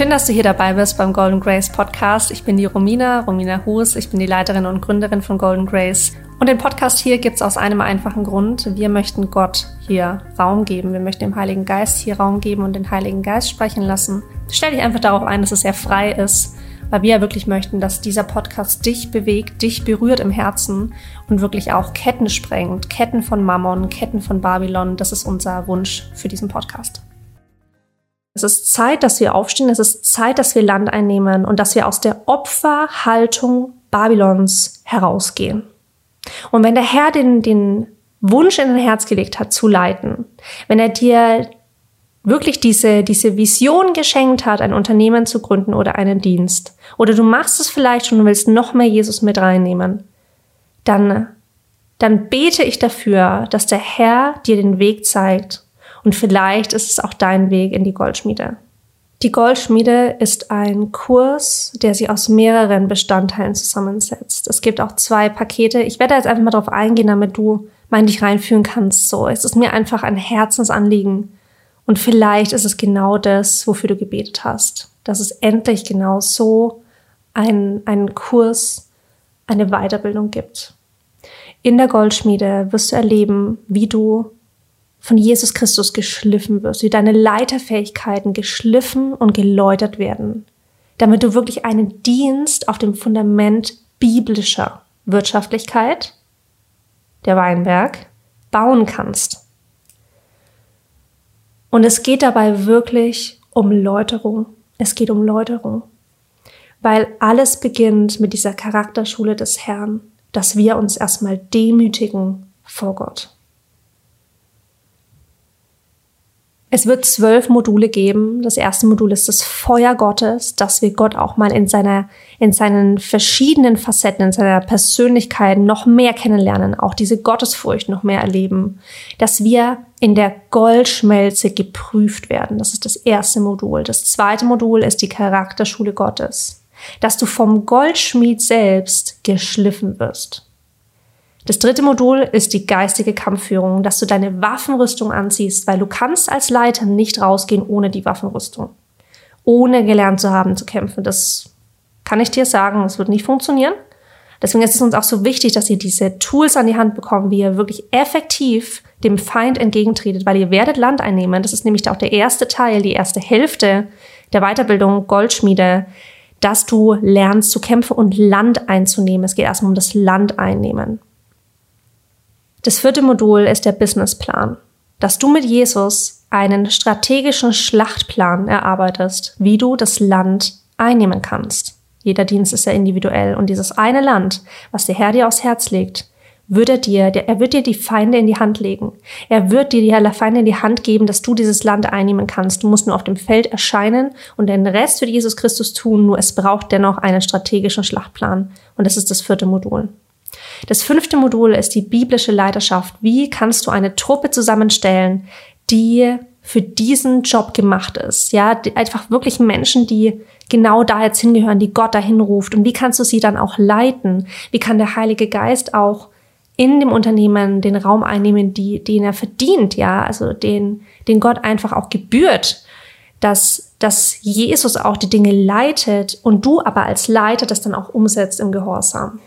Schön, dass du hier dabei bist beim Golden Grace Podcast. Ich bin die Romina, Romina Hus. Ich bin die Leiterin und Gründerin von Golden Grace. Und den Podcast hier gibt's aus einem einfachen Grund. Wir möchten Gott hier Raum geben. Wir möchten dem Heiligen Geist hier Raum geben und den Heiligen Geist sprechen lassen. Stell dich einfach darauf ein, dass es sehr frei ist, weil wir ja wirklich möchten, dass dieser Podcast dich bewegt, dich berührt im Herzen und wirklich auch Ketten sprengt. Ketten von Mammon, Ketten von Babylon. Das ist unser Wunsch für diesen Podcast. Es ist Zeit, dass wir aufstehen. Es ist Zeit, dass wir Land einnehmen und dass wir aus der Opferhaltung Babylons herausgehen. Und wenn der Herr den, den Wunsch in dein Herz gelegt hat, zu leiten, wenn er dir wirklich diese, diese Vision geschenkt hat, ein Unternehmen zu gründen oder einen Dienst, oder du machst es vielleicht schon und willst noch mehr Jesus mit reinnehmen, dann, dann bete ich dafür, dass der Herr dir den Weg zeigt und vielleicht ist es auch dein Weg in die Goldschmiede. Die Goldschmiede ist ein Kurs, der sich aus mehreren Bestandteilen zusammensetzt. Es gibt auch zwei Pakete. Ich werde jetzt einfach mal darauf eingehen, damit du mal in dich reinführen kannst. So, es ist mir einfach ein Herzensanliegen. Und vielleicht ist es genau das, wofür du gebetet hast. Dass es endlich genau so ein, einen Kurs, eine Weiterbildung gibt. In der Goldschmiede wirst du erleben, wie du von Jesus Christus geschliffen wirst, wie deine Leiterfähigkeiten geschliffen und geläutert werden, damit du wirklich einen Dienst auf dem Fundament biblischer Wirtschaftlichkeit, der Weinberg, bauen kannst. Und es geht dabei wirklich um Läuterung. Es geht um Läuterung. Weil alles beginnt mit dieser Charakterschule des Herrn, dass wir uns erstmal demütigen vor Gott. Es wird zwölf Module geben. Das erste Modul ist das Feuer Gottes, dass wir Gott auch mal in seiner, in seinen verschiedenen Facetten, in seiner Persönlichkeit noch mehr kennenlernen, auch diese Gottesfurcht noch mehr erleben, dass wir in der Goldschmelze geprüft werden. Das ist das erste Modul. Das zweite Modul ist die Charakterschule Gottes, dass du vom Goldschmied selbst geschliffen wirst. Das dritte Modul ist die geistige Kampfführung, dass du deine Waffenrüstung anziehst, weil du kannst als Leiter nicht rausgehen ohne die Waffenrüstung. Ohne gelernt zu haben zu kämpfen. Das kann ich dir sagen, es wird nicht funktionieren. Deswegen ist es uns auch so wichtig, dass ihr diese Tools an die Hand bekommt, wie ihr wirklich effektiv dem Feind entgegentretet, weil ihr werdet Land einnehmen. Das ist nämlich auch der erste Teil, die erste Hälfte der Weiterbildung Goldschmiede, dass du lernst zu kämpfen und Land einzunehmen. Es geht erstmal um das Land einnehmen. Das vierte Modul ist der Businessplan, dass du mit Jesus einen strategischen Schlachtplan erarbeitest, wie du das Land einnehmen kannst. Jeder Dienst ist ja individuell und dieses eine Land, was der Herr dir aufs Herz legt, wird er dir, er wird dir die Feinde in die Hand legen. Er wird dir die Feinde in die Hand geben, dass du dieses Land einnehmen kannst. Du musst nur auf dem Feld erscheinen und den Rest wird Jesus Christus tun. Nur es braucht dennoch einen strategischen Schlachtplan. Und das ist das vierte Modul. Das fünfte Modul ist die biblische Leiterschaft. Wie kannst du eine Truppe zusammenstellen, die für diesen Job gemacht ist? Ja, einfach wirklich Menschen, die genau da jetzt hingehören, die Gott dahin ruft. Und wie kannst du sie dann auch leiten? Wie kann der Heilige Geist auch in dem Unternehmen den Raum einnehmen, die, den er verdient, ja, also den, den Gott einfach auch gebührt, dass, dass Jesus auch die Dinge leitet und du aber als Leiter das dann auch umsetzt im Gehorsam.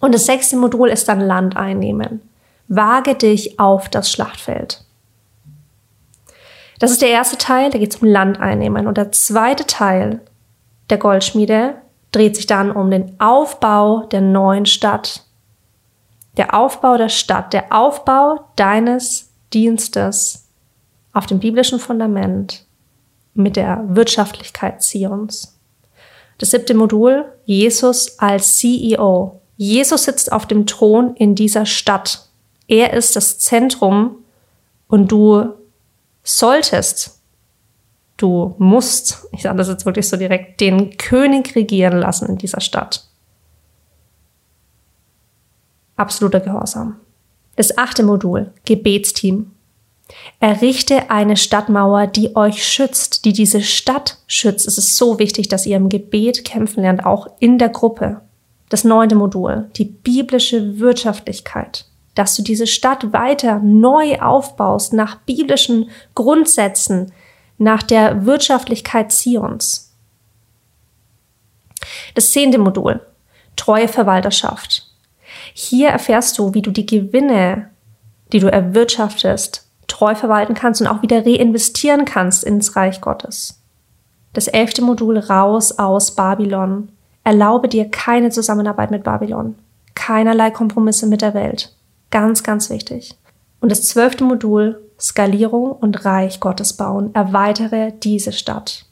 Und das sechste Modul ist dann Land einnehmen. Wage dich auf das Schlachtfeld. Das ist der erste Teil, da geht es um Land einnehmen. Und der zweite Teil der Goldschmiede dreht sich dann um den Aufbau der neuen Stadt. Der Aufbau der Stadt, der Aufbau deines Dienstes auf dem biblischen Fundament mit der Wirtschaftlichkeit Zions. Das siebte Modul, Jesus als CEO, Jesus sitzt auf dem Thron in dieser Stadt. Er ist das Zentrum und du solltest, du musst, ich sage das jetzt wirklich so direkt, den König regieren lassen in dieser Stadt. Absoluter Gehorsam. Das achte Modul, Gebetsteam. Errichte eine Stadtmauer, die euch schützt, die diese Stadt schützt. Es ist so wichtig, dass ihr im Gebet kämpfen lernt, auch in der Gruppe. Das neunte Modul, die biblische Wirtschaftlichkeit, dass du diese Stadt weiter neu aufbaust nach biblischen Grundsätzen, nach der Wirtschaftlichkeit Zions. Das zehnte Modul, treue Verwalterschaft. Hier erfährst du, wie du die Gewinne, die du erwirtschaftest, treu verwalten kannst und auch wieder reinvestieren kannst ins Reich Gottes. Das elfte Modul raus aus Babylon. Erlaube dir keine Zusammenarbeit mit Babylon. Keinerlei Kompromisse mit der Welt. Ganz, ganz wichtig. Und das zwölfte Modul Skalierung und Reich Gottes bauen. Erweitere diese Stadt.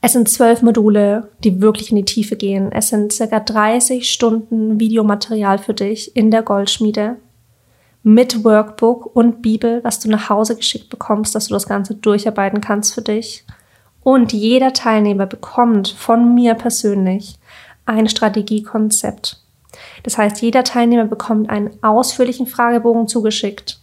Es sind zwölf Module, die wirklich in die Tiefe gehen. Es sind circa 30 Stunden Videomaterial für dich in der Goldschmiede mit Workbook und Bibel, was du nach Hause geschickt bekommst, dass du das Ganze durcharbeiten kannst für dich. Und jeder Teilnehmer bekommt von mir persönlich ein Strategiekonzept. Das heißt, jeder Teilnehmer bekommt einen ausführlichen Fragebogen zugeschickt.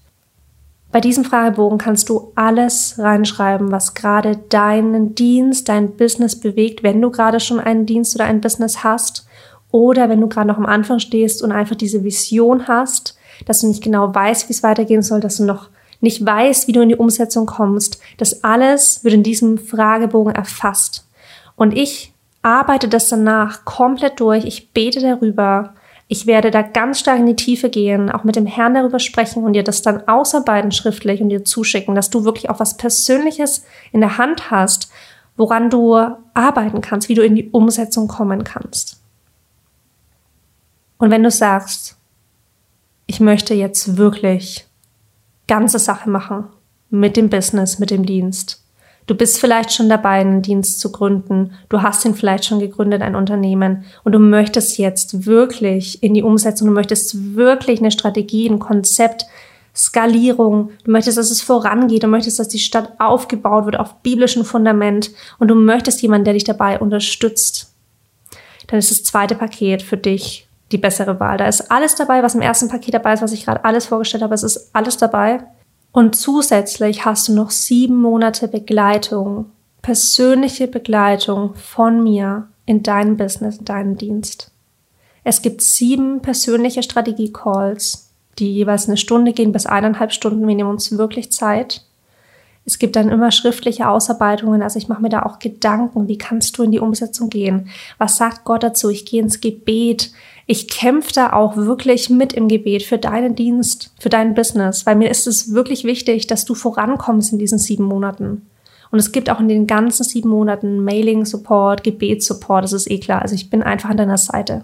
Bei diesem Fragebogen kannst du alles reinschreiben, was gerade deinen Dienst, dein Business bewegt, wenn du gerade schon einen Dienst oder ein Business hast oder wenn du gerade noch am Anfang stehst und einfach diese Vision hast, dass du nicht genau weißt, wie es weitergehen soll, dass du noch nicht weißt, wie du in die Umsetzung kommst. Das alles wird in diesem Fragebogen erfasst. Und ich arbeite das danach komplett durch. Ich bete darüber. Ich werde da ganz stark in die Tiefe gehen, auch mit dem Herrn darüber sprechen und dir das dann ausarbeiten schriftlich und dir zuschicken, dass du wirklich auch was Persönliches in der Hand hast, woran du arbeiten kannst, wie du in die Umsetzung kommen kannst. Und wenn du sagst, ich möchte jetzt wirklich ganze Sache machen mit dem Business, mit dem Dienst. Du bist vielleicht schon dabei, einen Dienst zu gründen. Du hast ihn vielleicht schon gegründet, ein Unternehmen. Und du möchtest jetzt wirklich in die Umsetzung, du möchtest wirklich eine Strategie, ein Konzept, Skalierung. Du möchtest, dass es vorangeht. Du möchtest, dass die Stadt aufgebaut wird auf biblischem Fundament. Und du möchtest jemanden, der dich dabei unterstützt. Dann ist das zweite Paket für dich die bessere Wahl. Da ist alles dabei, was im ersten Paket dabei ist, was ich gerade alles vorgestellt habe. Es ist alles dabei. Und zusätzlich hast du noch sieben Monate Begleitung, persönliche Begleitung von mir in deinem Business, in deinem Dienst. Es gibt sieben persönliche Strategie-Calls, die jeweils eine Stunde gehen bis eineinhalb Stunden. Wir nehmen uns wirklich Zeit. Es gibt dann immer schriftliche Ausarbeitungen. Also ich mache mir da auch Gedanken. Wie kannst du in die Umsetzung gehen? Was sagt Gott dazu? Ich gehe ins Gebet ich kämpfe da auch wirklich mit im Gebet für deinen Dienst, für dein Business, weil mir ist es wirklich wichtig, dass du vorankommst in diesen sieben Monaten. Und es gibt auch in den ganzen sieben Monaten Mailing-Support, Gebetssupport, das ist eh klar. Also ich bin einfach an deiner Seite.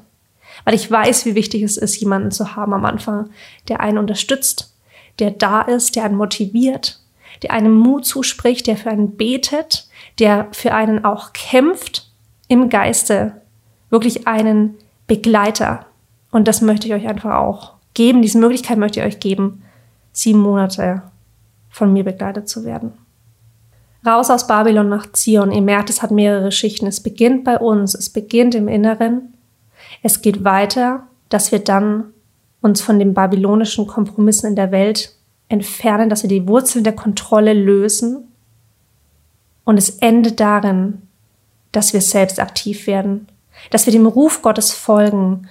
Weil ich weiß, wie wichtig es ist, jemanden zu haben am Anfang, der einen unterstützt, der da ist, der einen motiviert, der einem Mut zuspricht, der für einen betet, der für einen auch kämpft im Geiste, wirklich einen Begleiter. Und das möchte ich euch einfach auch geben. Diese Möglichkeit möchte ich euch geben, sieben Monate von mir begleitet zu werden. Raus aus Babylon nach Zion. Ihr merkt, es hat mehrere Schichten. Es beginnt bei uns. Es beginnt im Inneren. Es geht weiter, dass wir dann uns von den babylonischen Kompromissen in der Welt entfernen, dass wir die Wurzeln der Kontrolle lösen. Und es endet darin, dass wir selbst aktiv werden, dass wir dem Ruf Gottes folgen,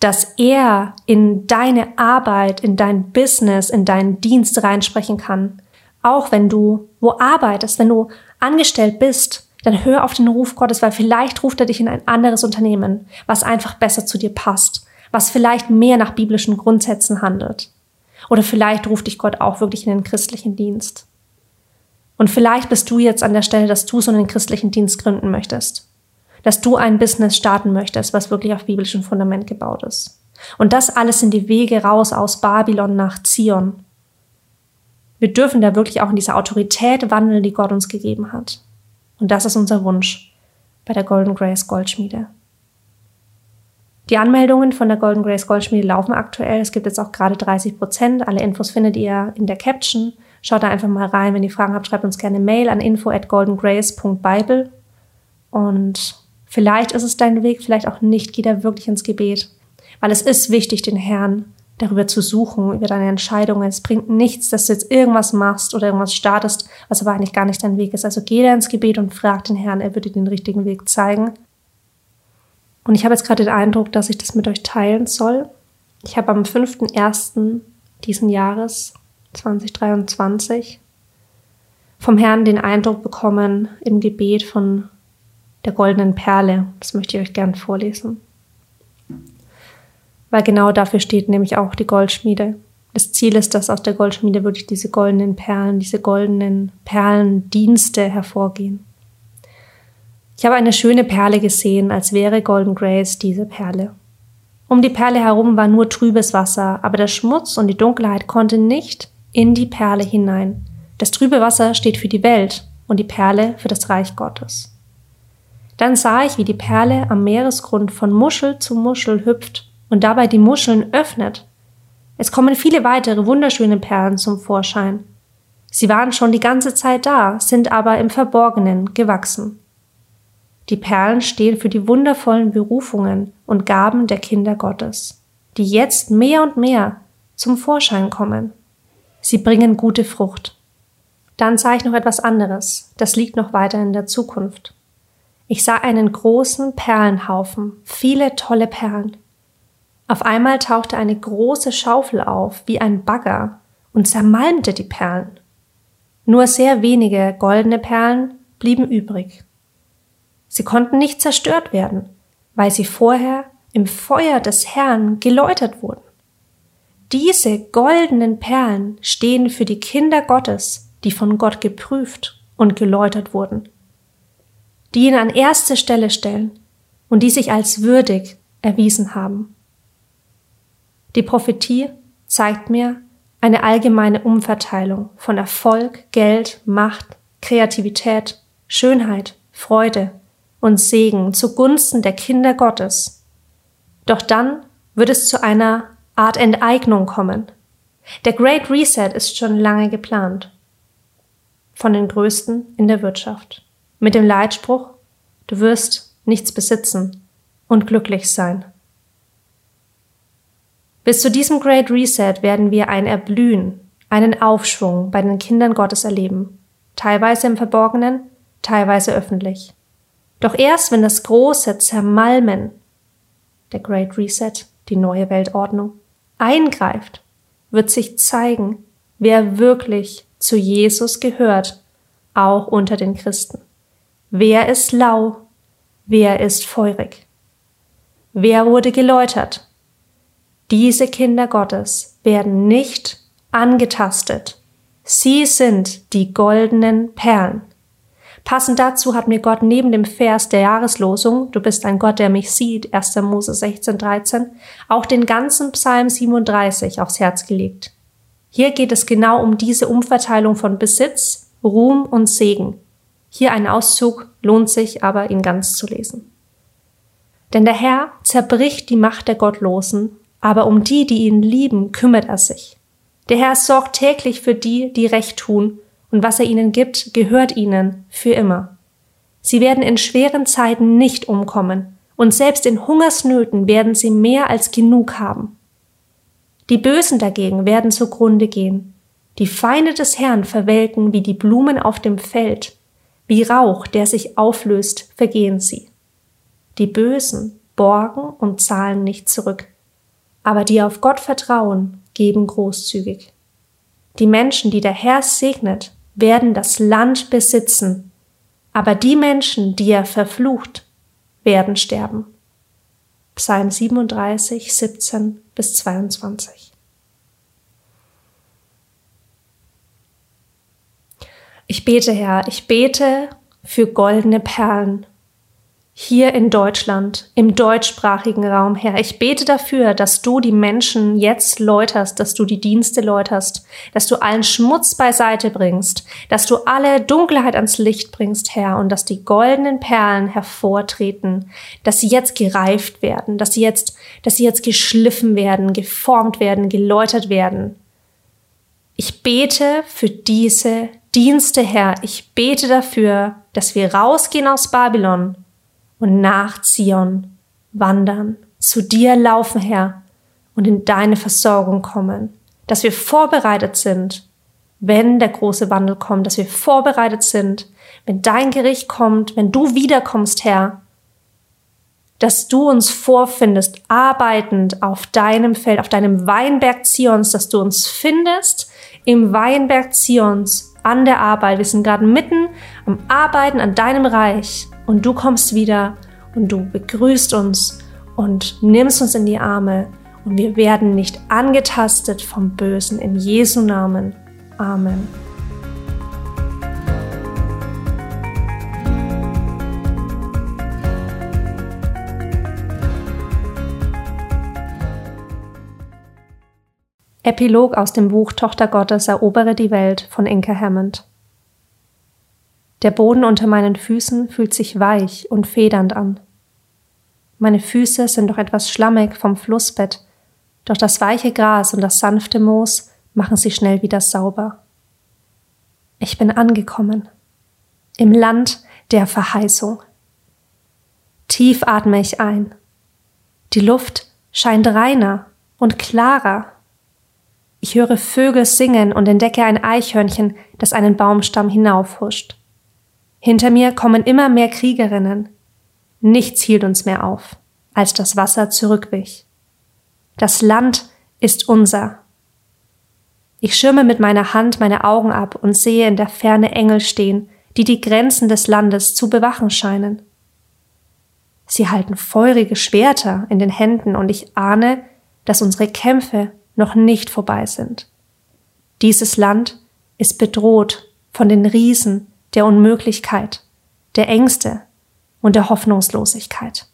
dass er in deine Arbeit, in dein Business, in deinen Dienst reinsprechen kann. Auch wenn du wo arbeitest, wenn du angestellt bist, dann hör auf den Ruf Gottes, weil vielleicht ruft er dich in ein anderes Unternehmen, was einfach besser zu dir passt, was vielleicht mehr nach biblischen Grundsätzen handelt. Oder vielleicht ruft dich Gott auch wirklich in den christlichen Dienst. Und vielleicht bist du jetzt an der Stelle, dass du so einen christlichen Dienst gründen möchtest dass du ein Business starten möchtest, was wirklich auf biblischem Fundament gebaut ist. Und das alles sind die Wege raus aus Babylon nach Zion. Wir dürfen da wirklich auch in dieser Autorität wandeln, die Gott uns gegeben hat. Und das ist unser Wunsch bei der Golden Grace Goldschmiede. Die Anmeldungen von der Golden Grace Goldschmiede laufen aktuell. Es gibt jetzt auch gerade 30 Prozent. Alle Infos findet ihr in der Caption. Schaut da einfach mal rein. Wenn ihr Fragen habt, schreibt uns gerne Mail an info at goldengrace.bible. Und Vielleicht ist es dein Weg, vielleicht auch nicht. Geh da wirklich ins Gebet. Weil es ist wichtig, den Herrn darüber zu suchen, über deine Entscheidungen. Es bringt nichts, dass du jetzt irgendwas machst oder irgendwas startest, was aber eigentlich gar nicht dein Weg ist. Also geh da ins Gebet und frag den Herrn, er wird dir den richtigen Weg zeigen. Und ich habe jetzt gerade den Eindruck, dass ich das mit euch teilen soll. Ich habe am 5.1. diesen Jahres 2023 vom Herrn den Eindruck bekommen im Gebet von der goldenen Perle. Das möchte ich euch gern vorlesen. Weil genau dafür steht nämlich auch die Goldschmiede. Das Ziel ist, dass aus der Goldschmiede wirklich diese goldenen Perlen, diese goldenen Perlendienste hervorgehen. Ich habe eine schöne Perle gesehen, als wäre Golden Grace diese Perle. Um die Perle herum war nur trübes Wasser, aber der Schmutz und die Dunkelheit konnten nicht in die Perle hinein. Das trübe Wasser steht für die Welt und die Perle für das Reich Gottes. Dann sah ich, wie die Perle am Meeresgrund von Muschel zu Muschel hüpft und dabei die Muscheln öffnet. Es kommen viele weitere wunderschöne Perlen zum Vorschein. Sie waren schon die ganze Zeit da, sind aber im Verborgenen gewachsen. Die Perlen stehen für die wundervollen Berufungen und Gaben der Kinder Gottes, die jetzt mehr und mehr zum Vorschein kommen. Sie bringen gute Frucht. Dann sah ich noch etwas anderes, das liegt noch weiter in der Zukunft. Ich sah einen großen Perlenhaufen, viele tolle Perlen. Auf einmal tauchte eine große Schaufel auf, wie ein Bagger, und zermalmte die Perlen. Nur sehr wenige goldene Perlen blieben übrig. Sie konnten nicht zerstört werden, weil sie vorher im Feuer des Herrn geläutert wurden. Diese goldenen Perlen stehen für die Kinder Gottes, die von Gott geprüft und geläutert wurden, die ihn an erste Stelle stellen und die sich als würdig erwiesen haben. Die Prophetie zeigt mir eine allgemeine Umverteilung von Erfolg, Geld, Macht, Kreativität, Schönheit, Freude, und Segen zugunsten der Kinder Gottes. Doch dann wird es zu einer Art Enteignung kommen. Der Great Reset ist schon lange geplant. Von den Größten in der Wirtschaft. Mit dem Leitspruch, du wirst nichts besitzen und glücklich sein. Bis zu diesem Great Reset werden wir ein Erblühen, einen Aufschwung bei den Kindern Gottes erleben. Teilweise im Verborgenen, teilweise öffentlich. Doch erst wenn das große Zermalmen, der Great Reset, die neue Weltordnung, eingreift, wird sich zeigen, wer wirklich zu Jesus gehört, auch unter den Christen. Wer ist lau? Wer ist feurig? Wer wurde geläutert? Diese Kinder Gottes werden nicht angetastet. Sie sind die goldenen Perlen. Passend dazu hat mir Gott neben dem Vers der Jahreslosung, du bist ein Gott, der mich sieht, 1. Mose 16, 13, auch den ganzen Psalm 37 aufs Herz gelegt. Hier geht es genau um diese Umverteilung von Besitz, Ruhm und Segen. Hier ein Auszug, lohnt sich aber, ihn ganz zu lesen. Denn der Herr zerbricht die Macht der Gottlosen, aber um die, die ihn lieben, kümmert er sich. Der Herr sorgt täglich für die, die Recht tun und was er ihnen gibt, gehört ihnen für immer. Sie werden in schweren Zeiten nicht umkommen, und selbst in Hungersnöten werden sie mehr als genug haben. Die Bösen dagegen werden zugrunde gehen. Die Feinde des Herrn verwelken wie die Blumen auf dem Feld, wie Rauch, der sich auflöst, vergehen sie. Die Bösen borgen und zahlen nicht zurück, aber die auf Gott vertrauen, geben großzügig. Die Menschen, die der Herr segnet, werden das Land besitzen, aber die Menschen, die er verflucht, werden sterben. Psalm 37, 17 bis 22. Ich bete, Herr, ich bete für goldene Perlen hier in Deutschland, im deutschsprachigen Raum, Herr. Ich bete dafür, dass du die Menschen jetzt läuterst, dass du die Dienste läuterst, dass du allen Schmutz beiseite bringst, dass du alle Dunkelheit ans Licht bringst, Herr, und dass die goldenen Perlen hervortreten, dass sie jetzt gereift werden, dass sie jetzt, dass sie jetzt geschliffen werden, geformt werden, geläutert werden. Ich bete für diese Dienste, Herr. Ich bete dafür, dass wir rausgehen aus Babylon und nach Zion wandern, zu dir laufen, Herr, und in deine Versorgung kommen, dass wir vorbereitet sind, wenn der große Wandel kommt, dass wir vorbereitet sind, wenn dein Gericht kommt, wenn du wiederkommst, Herr, dass du uns vorfindest, arbeitend auf deinem Feld, auf deinem Weinberg Zions, dass du uns findest im Weinberg Zions, an der Arbeit. Wir sind gerade mitten am Arbeiten an deinem Reich und du kommst wieder und du begrüßt uns und nimmst uns in die Arme und wir werden nicht angetastet vom Bösen. In Jesu Namen. Amen. Epilog aus dem Buch Tochter Gottes erobere die Welt von Inke Hammond. Der Boden unter meinen Füßen fühlt sich weich und federnd an. Meine Füße sind noch etwas schlammig vom Flussbett, doch das weiche Gras und das sanfte Moos machen sie schnell wieder sauber. Ich bin angekommen. Im Land der Verheißung. Tief atme ich ein. Die Luft scheint reiner und klarer ich höre Vögel singen und entdecke ein Eichhörnchen, das einen Baumstamm hinaufhuscht. Hinter mir kommen immer mehr Kriegerinnen. Nichts hielt uns mehr auf, als das Wasser zurückwich. Das Land ist unser. Ich schirme mit meiner Hand meine Augen ab und sehe in der Ferne Engel stehen, die die Grenzen des Landes zu bewachen scheinen. Sie halten feurige Schwerter in den Händen und ich ahne, dass unsere Kämpfe noch nicht vorbei sind. Dieses Land ist bedroht von den Riesen der Unmöglichkeit, der Ängste und der Hoffnungslosigkeit.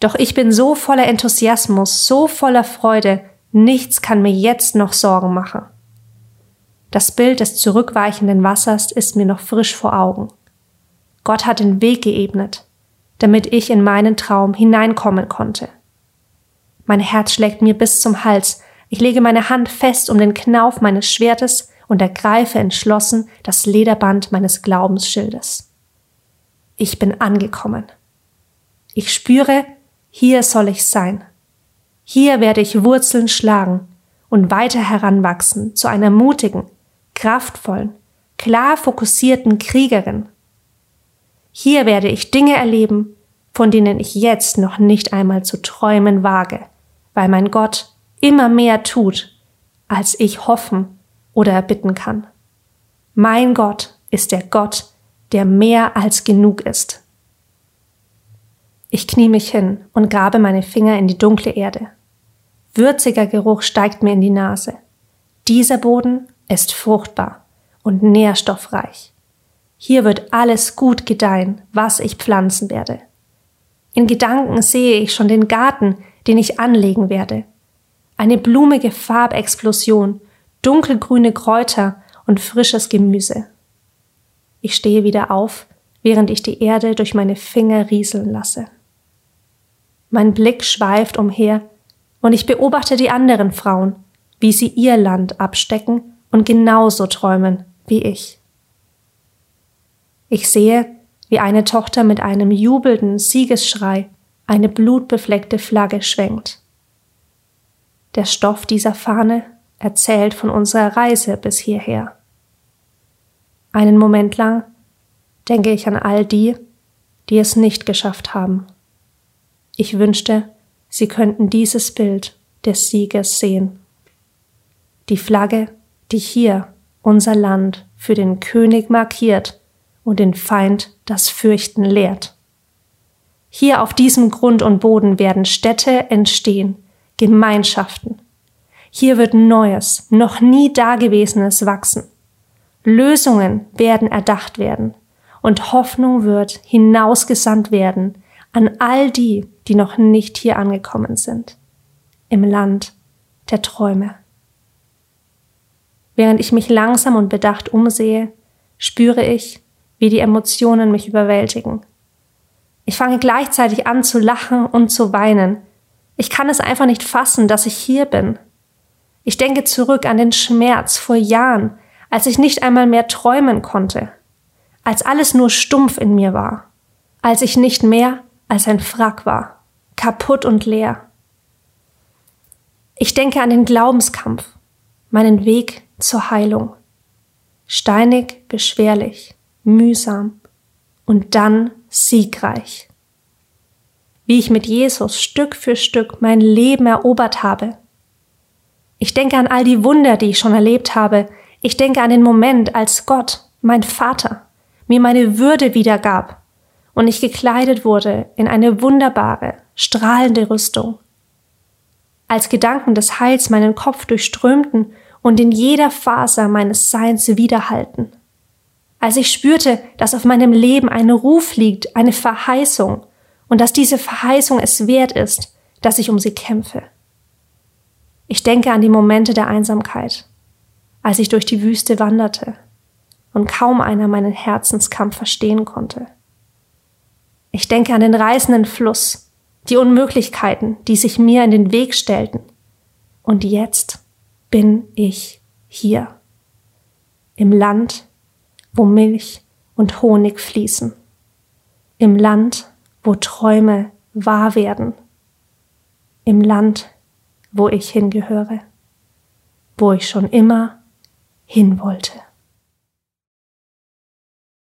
Doch ich bin so voller Enthusiasmus, so voller Freude, nichts kann mir jetzt noch Sorgen machen. Das Bild des zurückweichenden Wassers ist mir noch frisch vor Augen. Gott hat den Weg geebnet, damit ich in meinen Traum hineinkommen konnte. Mein Herz schlägt mir bis zum Hals. Ich lege meine Hand fest um den Knauf meines Schwertes und ergreife entschlossen das Lederband meines Glaubensschildes. Ich bin angekommen. Ich spüre, hier soll ich sein. Hier werde ich Wurzeln schlagen und weiter heranwachsen zu einer mutigen, kraftvollen, klar fokussierten Kriegerin. Hier werde ich Dinge erleben, von denen ich jetzt noch nicht einmal zu träumen wage weil mein Gott immer mehr tut, als ich hoffen oder erbitten kann. Mein Gott ist der Gott, der mehr als genug ist. Ich knie mich hin und grabe meine Finger in die dunkle Erde. Würziger Geruch steigt mir in die Nase. Dieser Boden ist fruchtbar und nährstoffreich. Hier wird alles gut gedeihen, was ich pflanzen werde. In Gedanken sehe ich schon den Garten, den ich anlegen werde. Eine blumige Farbexplosion, dunkelgrüne Kräuter und frisches Gemüse. Ich stehe wieder auf, während ich die Erde durch meine Finger rieseln lasse. Mein Blick schweift umher und ich beobachte die anderen Frauen, wie sie ihr Land abstecken und genauso träumen wie ich. Ich sehe, wie eine Tochter mit einem jubelnden Siegesschrei eine blutbefleckte Flagge schwenkt. Der Stoff dieser Fahne erzählt von unserer Reise bis hierher. Einen Moment lang denke ich an all die, die es nicht geschafft haben. Ich wünschte, sie könnten dieses Bild des Sieges sehen. Die Flagge, die hier unser Land für den König markiert und den Feind das Fürchten lehrt. Hier auf diesem Grund und Boden werden Städte entstehen, Gemeinschaften. Hier wird Neues, noch nie Dagewesenes wachsen. Lösungen werden erdacht werden und Hoffnung wird hinausgesandt werden an all die, die noch nicht hier angekommen sind. Im Land der Träume. Während ich mich langsam und bedacht umsehe, spüre ich, wie die Emotionen mich überwältigen ich fange gleichzeitig an zu lachen und zu weinen. Ich kann es einfach nicht fassen, dass ich hier bin. Ich denke zurück an den Schmerz vor Jahren, als ich nicht einmal mehr träumen konnte, als alles nur stumpf in mir war, als ich nicht mehr als ein Frack war, kaputt und leer. Ich denke an den Glaubenskampf, meinen Weg zur Heilung. Steinig, beschwerlich, mühsam und dann siegreich. Wie ich mit Jesus Stück für Stück mein Leben erobert habe. Ich denke an all die Wunder, die ich schon erlebt habe, Ich denke an den Moment, als Gott, mein Vater, mir meine Würde wiedergab und ich gekleidet wurde in eine wunderbare, strahlende Rüstung. Als Gedanken des Heils meinen Kopf durchströmten und in jeder Faser meines Seins widerhalten. Als ich spürte, dass auf meinem Leben ein Ruf liegt, eine Verheißung, und dass diese Verheißung es wert ist, dass ich um sie kämpfe. Ich denke an die Momente der Einsamkeit, als ich durch die Wüste wanderte und kaum einer meinen Herzenskampf verstehen konnte. Ich denke an den reißenden Fluss, die Unmöglichkeiten, die sich mir in den Weg stellten. Und jetzt bin ich hier, im Land, wo Milch und Honig fließen, im Land, wo Träume wahr werden, im Land, wo ich hingehöre, wo ich schon immer hin wollte.